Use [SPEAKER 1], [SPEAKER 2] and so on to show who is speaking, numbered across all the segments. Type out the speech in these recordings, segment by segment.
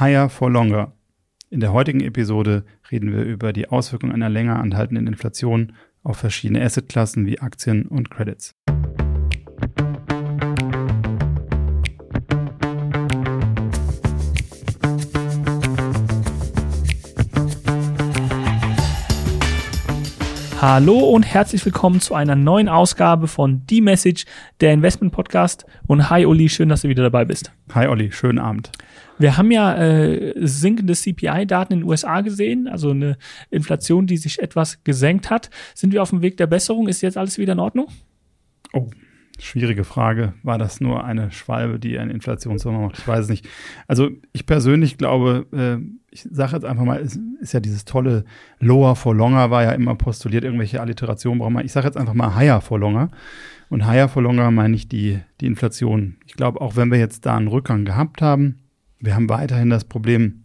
[SPEAKER 1] Higher for Longer. In der heutigen Episode reden wir über die Auswirkungen einer länger anhaltenden Inflation auf verschiedene Assetklassen wie Aktien und Credits.
[SPEAKER 2] Hallo und herzlich willkommen zu einer neuen Ausgabe von The Message, der Investment Podcast. Und hi Uli, schön, dass du wieder dabei bist.
[SPEAKER 1] Hi Olli, schönen Abend.
[SPEAKER 2] Wir haben ja äh, sinkende CPI-Daten in den USA gesehen, also eine Inflation, die sich etwas gesenkt hat. Sind wir auf dem Weg der Besserung? Ist jetzt alles wieder in Ordnung?
[SPEAKER 1] Oh, schwierige Frage. War das nur eine Schwalbe, die eine Inflationssumme macht? Ich weiß es nicht. Also ich persönlich glaube, äh, ich sage jetzt einfach mal, es ist ja dieses tolle Lower for Longer, war ja immer postuliert, irgendwelche Alliterationen braucht man. Ich sage jetzt einfach mal Higher for Longer. Und Higher for Longer meine ich die, die Inflation. Ich glaube, auch wenn wir jetzt da einen Rückgang gehabt haben, wir haben weiterhin das Problem,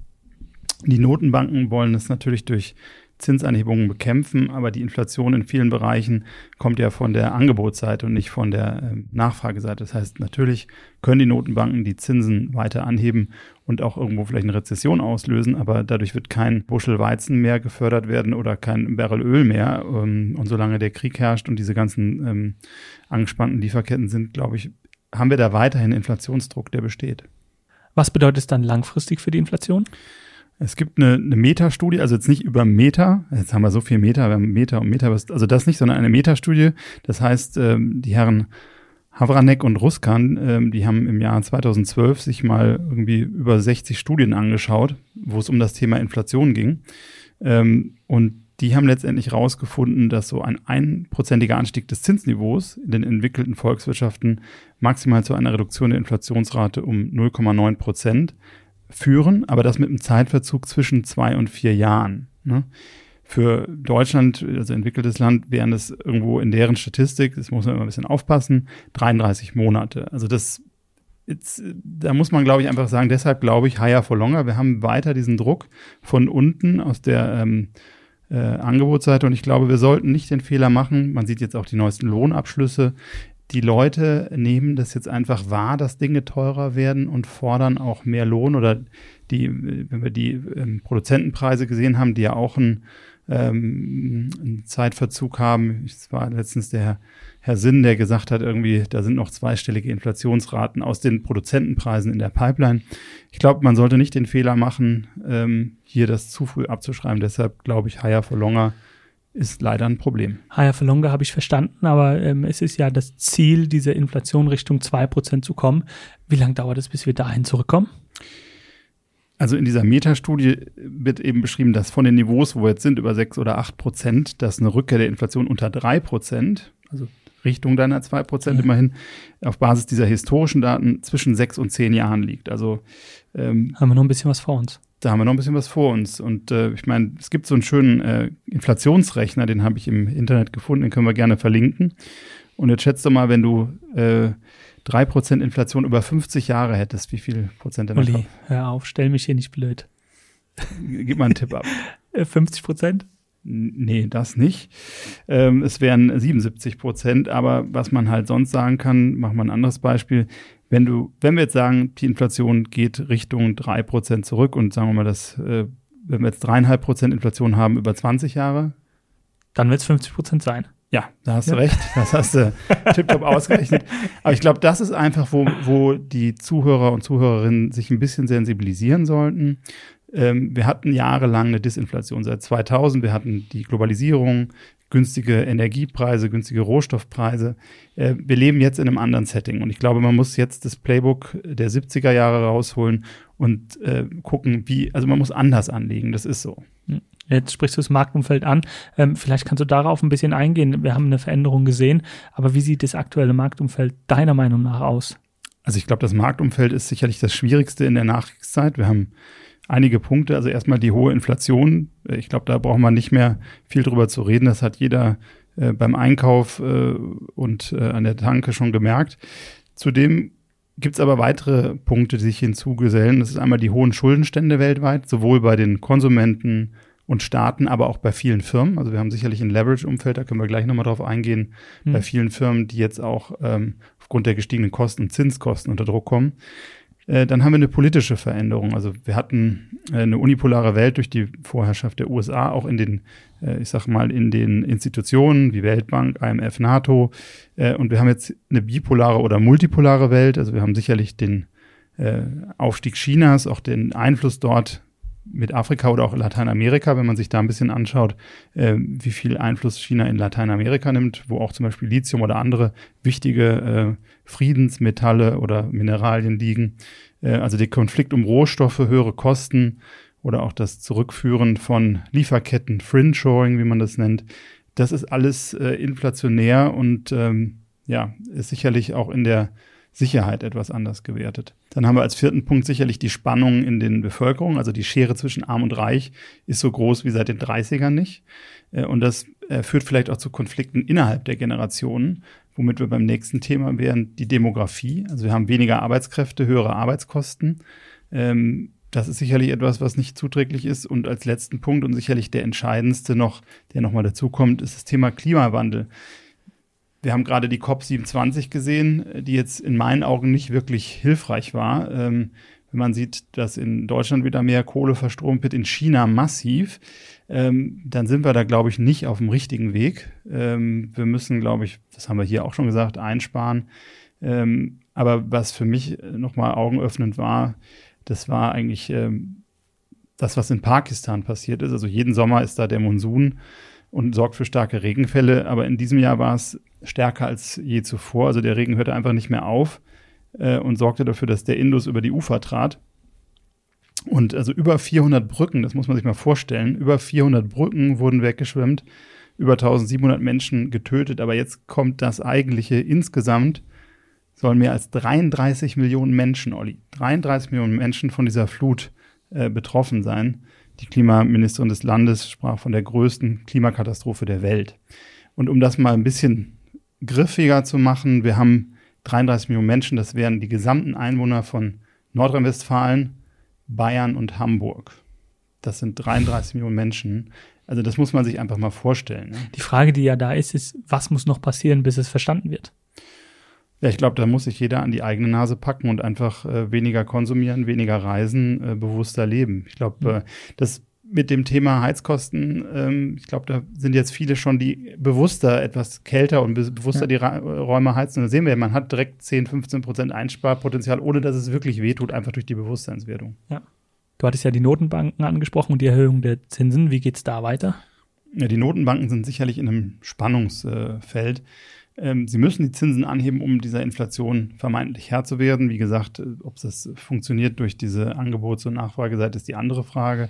[SPEAKER 1] die Notenbanken wollen es natürlich durch Zinsanhebungen bekämpfen, aber die Inflation in vielen Bereichen kommt ja von der Angebotsseite und nicht von der äh, Nachfrageseite. Das heißt, natürlich können die Notenbanken die Zinsen weiter anheben und auch irgendwo vielleicht eine Rezession auslösen, aber dadurch wird kein Buschel Weizen mehr gefördert werden oder kein Barrel Öl mehr. Ähm, und solange der Krieg herrscht und diese ganzen ähm, angespannten Lieferketten sind, glaube ich, haben wir da weiterhin Inflationsdruck, der besteht.
[SPEAKER 2] Was bedeutet es dann langfristig für die Inflation?
[SPEAKER 1] Es gibt eine, eine Metastudie, also jetzt nicht über Meter, jetzt haben wir so viel Meter, wir haben Meter und Meter, also das nicht, sondern eine Metastudie. Das heißt, ähm, die Herren Havranek und Ruskan, ähm, die haben im Jahr 2012 sich mal irgendwie über 60 Studien angeschaut, wo es um das Thema Inflation ging. Ähm, und die haben letztendlich herausgefunden, dass so ein einprozentiger Anstieg des Zinsniveaus in den entwickelten Volkswirtschaften maximal zu einer Reduktion der Inflationsrate um 0,9 Prozent führen, aber das mit einem Zeitverzug zwischen zwei und vier Jahren. Ne? Für Deutschland, also entwickeltes Land, wären das irgendwo in deren Statistik, das muss man immer ein bisschen aufpassen, 33 Monate. Also das, jetzt, da muss man, glaube ich, einfach sagen, deshalb glaube ich, higher for longer. Wir haben weiter diesen Druck von unten aus der ähm, äh, Angebotsseite und ich glaube, wir sollten nicht den Fehler machen. Man sieht jetzt auch die neuesten Lohnabschlüsse die Leute nehmen das jetzt einfach wahr, dass Dinge teurer werden und fordern auch mehr Lohn oder die, wenn wir die ähm, Produzentenpreise gesehen haben, die ja auch einen, ähm, einen Zeitverzug haben. Es war letztens der Herr Sinn, der gesagt hat, irgendwie, da sind noch zweistellige Inflationsraten aus den Produzentenpreisen in der Pipeline. Ich glaube, man sollte nicht den Fehler machen, ähm, hier das zu früh abzuschreiben. Deshalb glaube ich, higher for longer ist leider ein Problem.
[SPEAKER 2] Higher for longer habe ich verstanden, aber ähm, es ist ja das Ziel, diese Inflation Richtung 2% zu kommen. Wie lange dauert es, bis wir dahin zurückkommen?
[SPEAKER 1] Also in dieser Metastudie wird eben beschrieben, dass von den Niveaus, wo wir jetzt sind, über 6 oder 8 Prozent, dass eine Rückkehr der Inflation unter 3 Prozent, also Richtung deiner 2 Prozent mhm. immerhin, auf Basis dieser historischen Daten zwischen 6 und 10 Jahren liegt. Also
[SPEAKER 2] ähm, haben wir noch ein bisschen was vor uns
[SPEAKER 1] da haben wir noch ein bisschen was vor uns. Und äh, ich meine, es gibt so einen schönen äh, Inflationsrechner, den habe ich im Internet gefunden, den können wir gerne verlinken. Und jetzt schätzt du mal, wenn du äh, 3% Inflation über 50 Jahre hättest, wie viel Prozent denn
[SPEAKER 2] Uli, hör auf, stell mich hier nicht blöd.
[SPEAKER 1] Gib mal einen Tipp ab.
[SPEAKER 2] 50 äh, Prozent?
[SPEAKER 1] Nee, das nicht. Ähm, es wären 77 Prozent, aber was man halt sonst sagen kann, machen wir ein anderes Beispiel wenn du, wenn wir jetzt sagen, die Inflation geht Richtung drei Prozent zurück und sagen wir mal, dass, äh, wenn wir jetzt dreieinhalb Prozent Inflation haben über 20 Jahre,
[SPEAKER 2] dann wird es 50 Prozent sein.
[SPEAKER 1] Ja, da hast ja. du recht. Das hast du tiptop ausgerechnet. Aber ich glaube, das ist einfach, wo, wo die Zuhörer und Zuhörerinnen sich ein bisschen sensibilisieren sollten. Ähm, wir hatten jahrelang eine Disinflation seit 2000. Wir hatten die Globalisierung günstige Energiepreise, günstige Rohstoffpreise. Äh, wir leben jetzt in einem anderen Setting und ich glaube, man muss jetzt das Playbook der 70er Jahre rausholen und äh, gucken, wie, also man muss anders anlegen, das ist so.
[SPEAKER 2] Jetzt sprichst du das Marktumfeld an. Ähm, vielleicht kannst du darauf ein bisschen eingehen. Wir haben eine Veränderung gesehen, aber wie sieht das aktuelle Marktumfeld deiner Meinung nach aus?
[SPEAKER 1] Also ich glaube, das Marktumfeld ist sicherlich das Schwierigste in der Nachkriegszeit. Wir haben einige Punkte. Also erstmal die hohe Inflation. Ich glaube, da braucht man nicht mehr viel drüber zu reden. Das hat jeder äh, beim Einkauf äh, und äh, an der Tanke schon gemerkt. Zudem gibt es aber weitere Punkte, die sich hinzugesellen. Das ist einmal die hohen Schuldenstände weltweit, sowohl bei den Konsumenten und Staaten, aber auch bei vielen Firmen. Also wir haben sicherlich ein Leverage-Umfeld, da können wir gleich nochmal drauf eingehen, hm. bei vielen Firmen, die jetzt auch ähm, aufgrund der gestiegenen Kosten und Zinskosten unter Druck kommen. Äh, dann haben wir eine politische Veränderung. Also wir hatten äh, eine unipolare Welt durch die Vorherrschaft der USA, auch in den, äh, ich sag mal, in den Institutionen wie Weltbank, IMF, NATO. Und wir haben jetzt eine bipolare oder multipolare Welt. Also wir haben sicherlich den Aufstieg Chinas, auch den Einfluss dort mit Afrika oder auch Lateinamerika, wenn man sich da ein bisschen anschaut, äh, wie viel Einfluss China in Lateinamerika nimmt, wo auch zum Beispiel Lithium oder andere wichtige äh, Friedensmetalle oder Mineralien liegen. Äh, also der Konflikt um Rohstoffe, höhere Kosten oder auch das Zurückführen von Lieferketten, Fringe-Shoring, wie man das nennt. Das ist alles äh, inflationär und ähm, ja, ist sicherlich auch in der Sicherheit etwas anders gewertet. Dann haben wir als vierten Punkt sicherlich die Spannung in den Bevölkerungen. Also die Schere zwischen Arm und Reich ist so groß wie seit den 30ern nicht. Äh, und das äh, führt vielleicht auch zu Konflikten innerhalb der Generationen, womit wir beim nächsten Thema wären, die Demografie. Also wir haben weniger Arbeitskräfte, höhere Arbeitskosten. Ähm, das ist sicherlich etwas, was nicht zuträglich ist. Und als letzten Punkt und sicherlich der entscheidendste noch, der nochmal dazukommt, ist das Thema Klimawandel. Wir haben gerade die COP27 gesehen, die jetzt in meinen Augen nicht wirklich hilfreich war. Ähm, wenn man sieht, dass in Deutschland wieder mehr Kohle verstromt wird, in China massiv, ähm, dann sind wir da, glaube ich, nicht auf dem richtigen Weg. Ähm, wir müssen, glaube ich, das haben wir hier auch schon gesagt, einsparen. Ähm, aber was für mich nochmal augenöffnend war, das war eigentlich ähm, das, was in Pakistan passiert ist. Also jeden Sommer ist da der Monsun und sorgt für starke Regenfälle. Aber in diesem Jahr war es stärker als je zuvor. Also der Regen hörte einfach nicht mehr auf äh, und sorgte dafür, dass der Indus über die Ufer trat. Und also über 400 Brücken, das muss man sich mal vorstellen, über 400 Brücken wurden weggeschwemmt, über 1700 Menschen getötet. Aber jetzt kommt das eigentliche. Insgesamt sollen mehr als 33 Millionen Menschen, Olli, 33 Millionen Menschen von dieser Flut äh, betroffen sein. Die Klimaministerin des Landes sprach von der größten Klimakatastrophe der Welt. Und um das mal ein bisschen griffiger zu machen. Wir haben 33 Millionen Menschen, das wären die gesamten Einwohner von Nordrhein-Westfalen, Bayern und Hamburg. Das sind 33 Millionen Menschen. Also das muss man sich einfach mal vorstellen. Ne?
[SPEAKER 2] Die Frage, die ja da ist, ist, was muss noch passieren, bis es verstanden wird?
[SPEAKER 1] Ja, ich glaube, da muss sich jeder an die eigene Nase packen und einfach äh, weniger konsumieren, weniger reisen, äh, bewusster leben. Ich glaube, mhm. äh, das mit dem Thema Heizkosten, ähm, ich glaube, da sind jetzt viele schon, die bewusster etwas kälter und be bewusster ja. die Ra Räume heizen. Da sehen wir, man hat direkt 10, 15 Prozent Einsparpotenzial, ohne dass es wirklich wehtut, einfach durch die Bewusstseinswertung.
[SPEAKER 2] Ja. Du hattest ja die Notenbanken angesprochen und die Erhöhung der Zinsen. Wie geht es da weiter?
[SPEAKER 1] Ja, die Notenbanken sind sicherlich in einem Spannungsfeld. Ähm, sie müssen die Zinsen anheben, um dieser Inflation vermeintlich Herr zu werden. Wie gesagt, äh, ob das funktioniert durch diese Angebots- und Nachfrageseite, ist die andere Frage.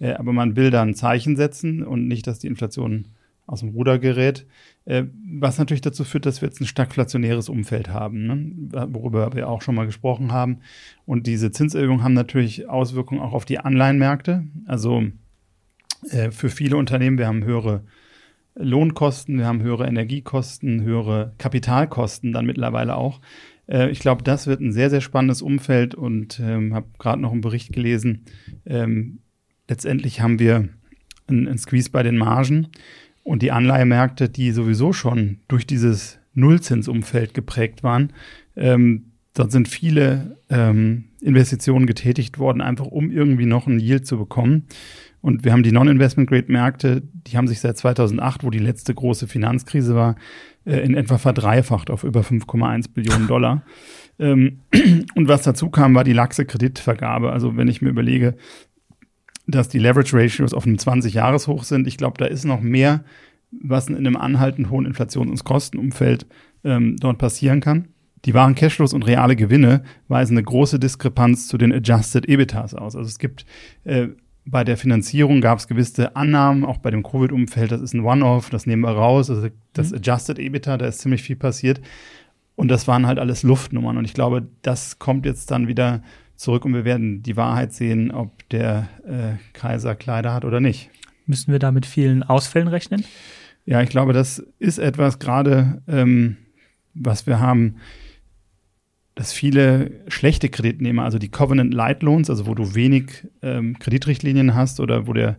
[SPEAKER 1] Äh, aber man will da ein Zeichen setzen und nicht, dass die Inflation aus dem Ruder gerät. Äh, was natürlich dazu führt, dass wir jetzt ein stagflationäres Umfeld haben, ne? worüber wir auch schon mal gesprochen haben. Und diese Zinserhöhungen haben natürlich Auswirkungen auch auf die Anleihenmärkte. Also äh, für viele Unternehmen, wir haben höhere Lohnkosten, wir haben höhere Energiekosten, höhere Kapitalkosten dann mittlerweile auch. Äh, ich glaube, das wird ein sehr, sehr spannendes Umfeld und ähm, habe gerade noch einen Bericht gelesen, ähm, letztendlich haben wir einen, einen Squeeze bei den Margen und die Anleihemärkte, die sowieso schon durch dieses Nullzinsumfeld geprägt waren, ähm, dort sind viele ähm, Investitionen getätigt worden, einfach um irgendwie noch einen Yield zu bekommen. Und wir haben die Non-Investment-Grade-Märkte, die haben sich seit 2008, wo die letzte große Finanzkrise war, äh, in etwa verdreifacht auf über 5,1 Billionen Dollar. Ähm, und was dazu kam, war die laxe Kreditvergabe. Also wenn ich mir überlege, dass die Leverage Ratios auf einem 20-Jahres-Hoch sind. Ich glaube, da ist noch mehr, was in einem anhaltend hohen Inflations- und Kostenumfeld ähm, dort passieren kann. Die wahren Cashflows und reale Gewinne weisen eine große Diskrepanz zu den Adjusted EBITDAs aus. Also es gibt äh, bei der Finanzierung gab es gewisse Annahmen, auch bei dem Covid-Umfeld, das ist ein One-Off, das nehmen wir raus. Also das mhm. Adjusted EBITDA, da ist ziemlich viel passiert. Und das waren halt alles Luftnummern. Und ich glaube, das kommt jetzt dann wieder zurück und wir werden die Wahrheit sehen, ob der äh, Kaiser Kleider hat oder nicht.
[SPEAKER 2] Müssen wir da mit vielen Ausfällen rechnen?
[SPEAKER 1] Ja, ich glaube, das ist etwas gerade, ähm, was wir haben, dass viele schlechte Kreditnehmer, also die Covenant Light Loans, also wo du wenig ähm, Kreditrichtlinien hast oder wo der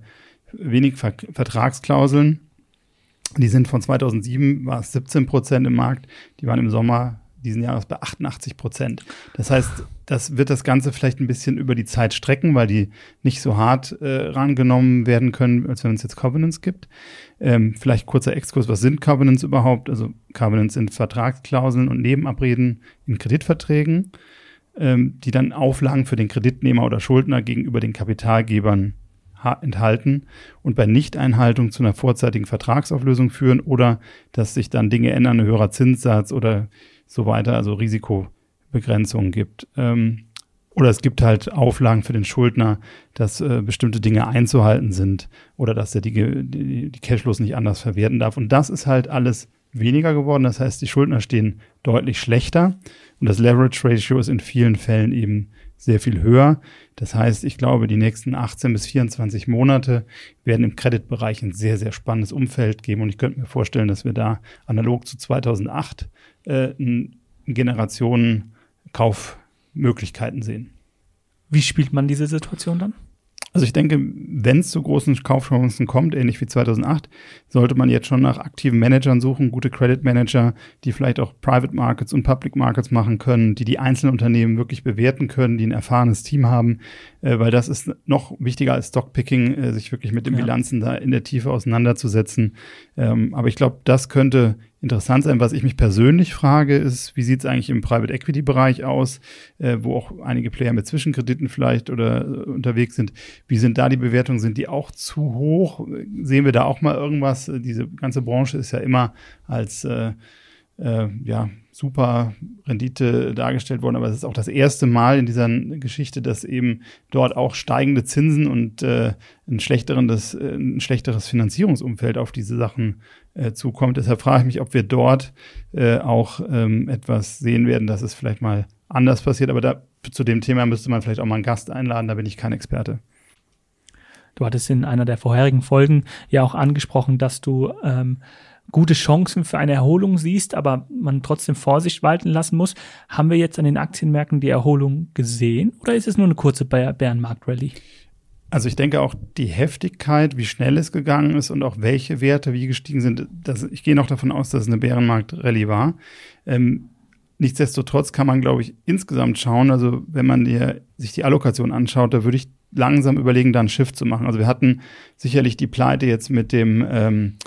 [SPEAKER 1] wenig Ver Vertragsklauseln, die sind von 2007 war es 17 Prozent im Markt, die waren im Sommer diesen Jahres bei 88 Prozent. Das heißt, das wird das Ganze vielleicht ein bisschen über die Zeit strecken, weil die nicht so hart äh, rangenommen werden können, als wenn es jetzt Covenants gibt. Ähm, vielleicht kurzer Exkurs, was sind Covenants überhaupt? Also Covenants sind Vertragsklauseln und Nebenabreden in Kreditverträgen, ähm, die dann Auflagen für den Kreditnehmer oder Schuldner gegenüber den Kapitalgebern enthalten und bei Nichteinhaltung zu einer vorzeitigen Vertragsauflösung führen oder dass sich dann Dinge ändern, ein höherer Zinssatz oder so weiter, also Risikobegrenzungen gibt. Ähm, oder es gibt halt Auflagen für den Schuldner, dass äh, bestimmte Dinge einzuhalten sind oder dass er die, die, die Cashflows nicht anders verwerten darf. Und das ist halt alles weniger geworden. Das heißt, die Schuldner stehen deutlich schlechter und das Leverage Ratio ist in vielen Fällen eben sehr viel höher. Das heißt, ich glaube, die nächsten 18 bis 24 Monate werden im Kreditbereich ein sehr, sehr spannendes Umfeld geben. Und ich könnte mir vorstellen, dass wir da analog zu 2008 äh, Generationen Kaufmöglichkeiten sehen.
[SPEAKER 2] Wie spielt man diese Situation dann?
[SPEAKER 1] Also ich denke, wenn es zu großen Kaufchancen kommt, ähnlich wie 2008, sollte man jetzt schon nach aktiven Managern suchen, gute Credit Manager, die vielleicht auch Private Markets und Public Markets machen können, die die einzelnen Unternehmen wirklich bewerten können, die ein erfahrenes Team haben, äh, weil das ist noch wichtiger als Stockpicking, äh, sich wirklich mit den ja. Bilanzen da in der Tiefe auseinanderzusetzen. Ähm, aber ich glaube, das könnte interessant sein. Was ich mich persönlich frage, ist, wie sieht es eigentlich im Private Equity Bereich aus, äh, wo auch einige Player mit Zwischenkrediten vielleicht oder äh, unterwegs sind. Wie sind da die Bewertungen? Sind die auch zu hoch? Sehen wir da auch mal irgendwas? Diese ganze Branche ist ja immer als äh, äh, ja, super Rendite dargestellt worden, aber es ist auch das erste Mal in dieser Geschichte, dass eben dort auch steigende Zinsen und äh, ein, schlechteres, äh, ein schlechteres Finanzierungsumfeld auf diese Sachen äh, zukommt. Deshalb frage ich mich, ob wir dort äh, auch ähm, etwas sehen werden, dass es vielleicht mal anders passiert. Aber da, zu dem Thema müsste man vielleicht auch mal einen Gast einladen, da bin ich kein Experte.
[SPEAKER 2] Du hattest in einer der vorherigen Folgen ja auch angesprochen, dass du ähm, gute Chancen für eine Erholung siehst, aber man trotzdem Vorsicht walten lassen muss. Haben wir jetzt an den Aktienmärkten die Erholung gesehen oder ist es nur eine kurze Bärenmarkt-Rallye?
[SPEAKER 1] Also ich denke auch die Heftigkeit, wie schnell es gegangen ist und auch welche Werte wie gestiegen sind, das, ich gehe noch davon aus, dass es eine Bärenmarkt-Rallye war. Ähm, nichtsdestotrotz kann man, glaube ich, insgesamt schauen, also wenn man dir, sich die Allokation anschaut, da würde ich langsam überlegen, da ein Shift zu machen. Also wir hatten sicherlich die Pleite jetzt mit dem ähm,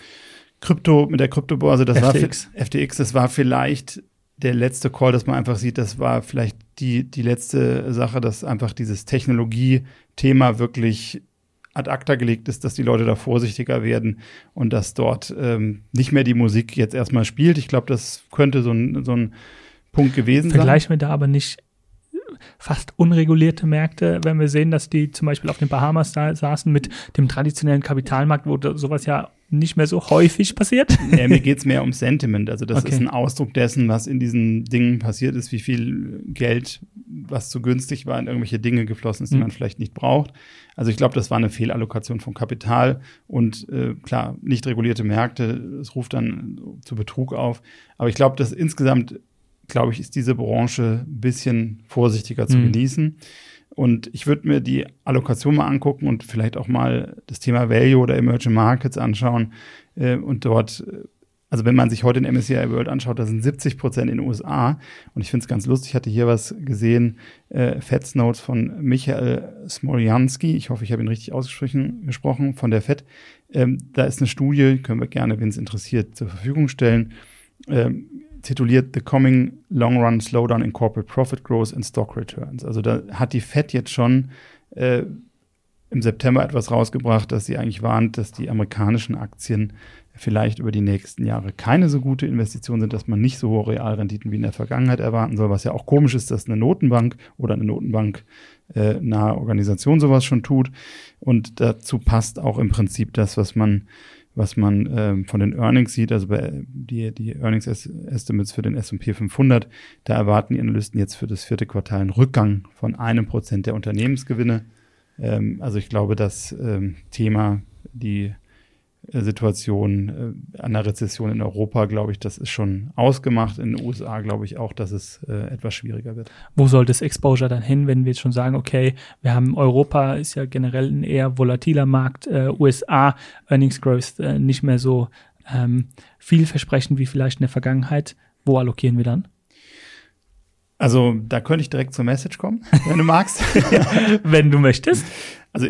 [SPEAKER 1] Krypto, mit der Kryptobörse, das FTX. war FTX, das war vielleicht der letzte Call, dass man einfach sieht, das war vielleicht die, die letzte Sache, dass einfach dieses Technologie-Thema wirklich ad acta gelegt ist, dass die Leute da vorsichtiger werden und dass dort ähm, nicht mehr die Musik jetzt erstmal spielt. Ich glaube, das könnte so ein, so ein Punkt gewesen
[SPEAKER 2] sein. Vergleichen wir da aber nicht fast unregulierte Märkte, wenn wir sehen, dass die zum Beispiel auf den Bahamas da saßen mit dem traditionellen Kapitalmarkt, wo sowas ja nicht mehr so häufig passiert?
[SPEAKER 1] Ja, mir geht's mehr um Sentiment. Also das okay. ist ein Ausdruck dessen, was in diesen Dingen passiert ist, wie viel Geld, was zu günstig war, in irgendwelche Dinge geflossen ist, die mhm. man vielleicht nicht braucht. Also ich glaube, das war eine Fehlallokation von Kapital und äh, klar, nicht regulierte Märkte, es ruft dann zu Betrug auf. Aber ich glaube, dass insgesamt, glaube ich, ist diese Branche ein bisschen vorsichtiger zu mhm. genießen. Und ich würde mir die Allokation mal angucken und vielleicht auch mal das Thema Value oder Emerging Markets anschauen. Äh, und dort, äh, also wenn man sich heute den MSCI World anschaut, da sind 70 Prozent in den USA. Und ich finde es ganz lustig, ich hatte hier was gesehen, äh, Feds Notes von Michael Smoljanski. Ich hoffe, ich habe ihn richtig ausgesprochen, gesprochen, von der Fed. Ähm, da ist eine Studie, können wir gerne, wenn es interessiert, zur Verfügung stellen. Ähm, tituliert The Coming Long Run Slowdown in Corporate Profit Growth and Stock Returns. Also da hat die Fed jetzt schon äh, im September etwas rausgebracht, dass sie eigentlich warnt, dass die amerikanischen Aktien vielleicht über die nächsten Jahre keine so gute Investition sind, dass man nicht so hohe Realrenditen wie in der Vergangenheit erwarten soll, was ja auch komisch ist, dass eine Notenbank oder eine Notenbank äh, nahe Organisation sowas schon tut. Und dazu passt auch im Prinzip das, was man was man ähm, von den Earnings sieht, also bei die, die Earnings Estimates für den S&P 500, da erwarten die Analysten jetzt für das vierte Quartal einen Rückgang von einem Prozent der Unternehmensgewinne. Ähm, also ich glaube, das ähm, Thema, die äh, Situation äh, einer Rezession in Europa, glaube ich, das ist schon ausgemacht. In den USA glaube ich auch, dass es äh, etwas schwieriger wird.
[SPEAKER 2] Wo soll das Exposure dann hin, wenn wir jetzt schon sagen, okay, wir haben Europa ist ja generell ein eher volatiler Markt, äh, USA Earnings Growth äh, nicht mehr so ähm, vielversprechend wie vielleicht in der Vergangenheit. Wo allokieren wir dann?
[SPEAKER 1] Also da könnte ich direkt zur Message kommen, wenn du magst.
[SPEAKER 2] wenn du möchtest.
[SPEAKER 1] Also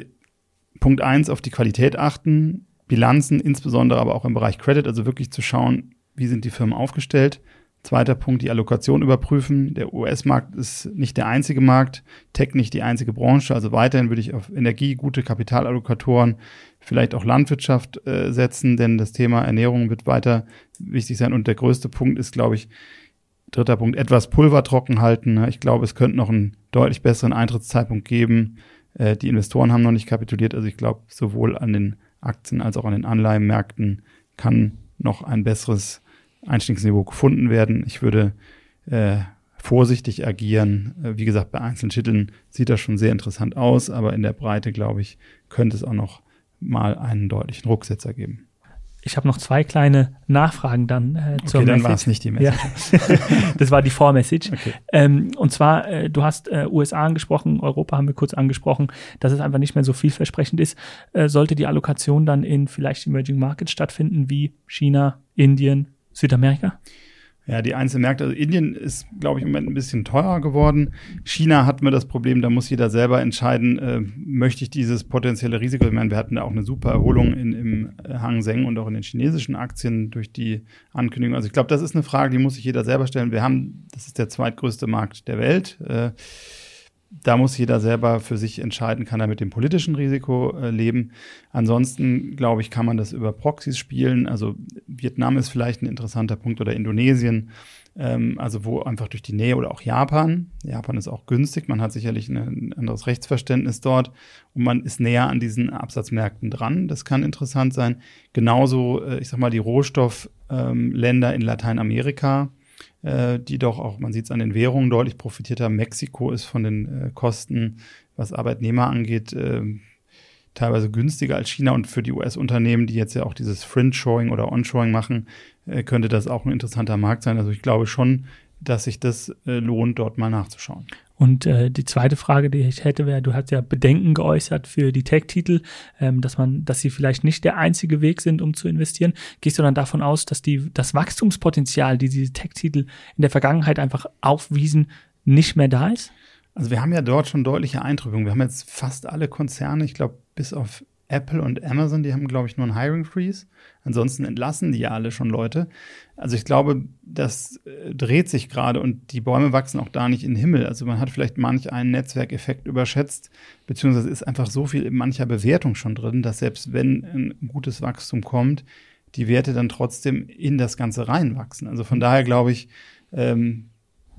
[SPEAKER 1] Punkt eins auf die Qualität achten, Bilanzen, insbesondere aber auch im Bereich Credit, also wirklich zu schauen, wie sind die Firmen aufgestellt. Zweiter Punkt, die Allokation überprüfen. Der US-Markt ist nicht der einzige Markt, Tech nicht die einzige Branche. Also weiterhin würde ich auf Energie, gute Kapitalallokatoren, vielleicht auch Landwirtschaft äh, setzen, denn das Thema Ernährung wird weiter wichtig sein. Und der größte Punkt ist, glaube ich, dritter Punkt, etwas Pulver trocken halten. Ich glaube, es könnte noch einen deutlich besseren Eintrittszeitpunkt geben. Äh, die Investoren haben noch nicht kapituliert. Also ich glaube, sowohl an den Aktien als auch an den Anleihenmärkten kann noch ein besseres Einstiegsniveau gefunden werden. Ich würde äh, vorsichtig agieren. Äh, wie gesagt, bei einzelnen Titeln sieht das schon sehr interessant aus, aber in der Breite, glaube ich, könnte es auch noch mal einen deutlichen Rucksetzer geben.
[SPEAKER 2] Ich habe noch zwei kleine Nachfragen dann äh, zur
[SPEAKER 1] okay, dann war es nicht die Message.
[SPEAKER 2] Ja. das war die Vormessage. Okay. Ähm, und zwar, äh, du hast äh, USA angesprochen, Europa haben wir kurz angesprochen, dass es einfach nicht mehr so vielversprechend ist. Äh, sollte die Allokation dann in vielleicht Emerging Markets stattfinden, wie China, Indien, Südamerika?
[SPEAKER 1] Ja, die einzelnen Märkte. Also Indien ist, glaube ich, im Moment ein bisschen teurer geworden. China hat mir das Problem, da muss jeder selber entscheiden, äh, möchte ich dieses potenzielle Risiko. Ich meine, wir hatten da auch eine super Erholung in, im Hang Seng und auch in den chinesischen Aktien durch die Ankündigung. Also ich glaube, das ist eine Frage, die muss sich jeder selber stellen. Wir haben, das ist der zweitgrößte Markt der Welt. Äh, da muss jeder selber für sich entscheiden, kann er mit dem politischen Risiko äh, leben. Ansonsten, glaube ich, kann man das über Proxys spielen. Also Vietnam ist vielleicht ein interessanter Punkt oder Indonesien, ähm, also wo einfach durch die Nähe oder auch Japan. Japan ist auch günstig, man hat sicherlich ein anderes Rechtsverständnis dort und man ist näher an diesen Absatzmärkten dran. Das kann interessant sein. Genauso, äh, ich sag mal, die Rohstoffländer ähm, in Lateinamerika die doch auch, man sieht es an den Währungen, deutlich profitiert haben. Mexiko ist von den äh, Kosten, was Arbeitnehmer angeht, äh, teilweise günstiger als China und für die US-Unternehmen, die jetzt ja auch dieses Fringe-Shoring oder Onshoring machen, äh, könnte das auch ein interessanter Markt sein. Also ich glaube schon, dass sich das äh, lohnt, dort mal nachzuschauen.
[SPEAKER 2] Und äh, die zweite Frage, die ich hätte, wäre, du hast ja Bedenken geäußert für die Tech-Titel, ähm, dass man, dass sie vielleicht nicht der einzige Weg sind, um zu investieren. Gehst du dann davon aus, dass die das Wachstumspotenzial, die diese Tech-Titel in der Vergangenheit einfach aufwiesen, nicht mehr da ist?
[SPEAKER 1] Also wir haben ja dort schon deutliche Eindrückungen. Wir haben jetzt fast alle Konzerne, ich glaube, bis auf Apple und Amazon, die haben, glaube ich, nur einen Hiring Freeze. Ansonsten entlassen die ja alle schon Leute. Also ich glaube, das äh, dreht sich gerade und die Bäume wachsen auch da nicht in den Himmel. Also man hat vielleicht manch einen Netzwerkeffekt überschätzt, beziehungsweise ist einfach so viel in mancher Bewertung schon drin, dass selbst wenn ein gutes Wachstum kommt, die Werte dann trotzdem in das Ganze reinwachsen. Also von daher glaube ich, ähm,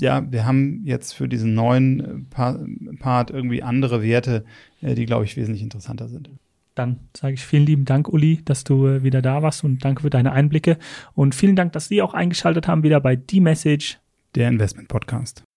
[SPEAKER 1] ja, wir haben jetzt für diesen neuen äh, Part irgendwie andere Werte, äh, die, glaube ich, wesentlich interessanter sind.
[SPEAKER 2] Dann sage ich vielen lieben Dank, Uli, dass du äh, wieder da warst und danke für deine Einblicke. Und vielen Dank, dass Sie auch eingeschaltet haben, wieder bei The Message,
[SPEAKER 1] der Investment Podcast.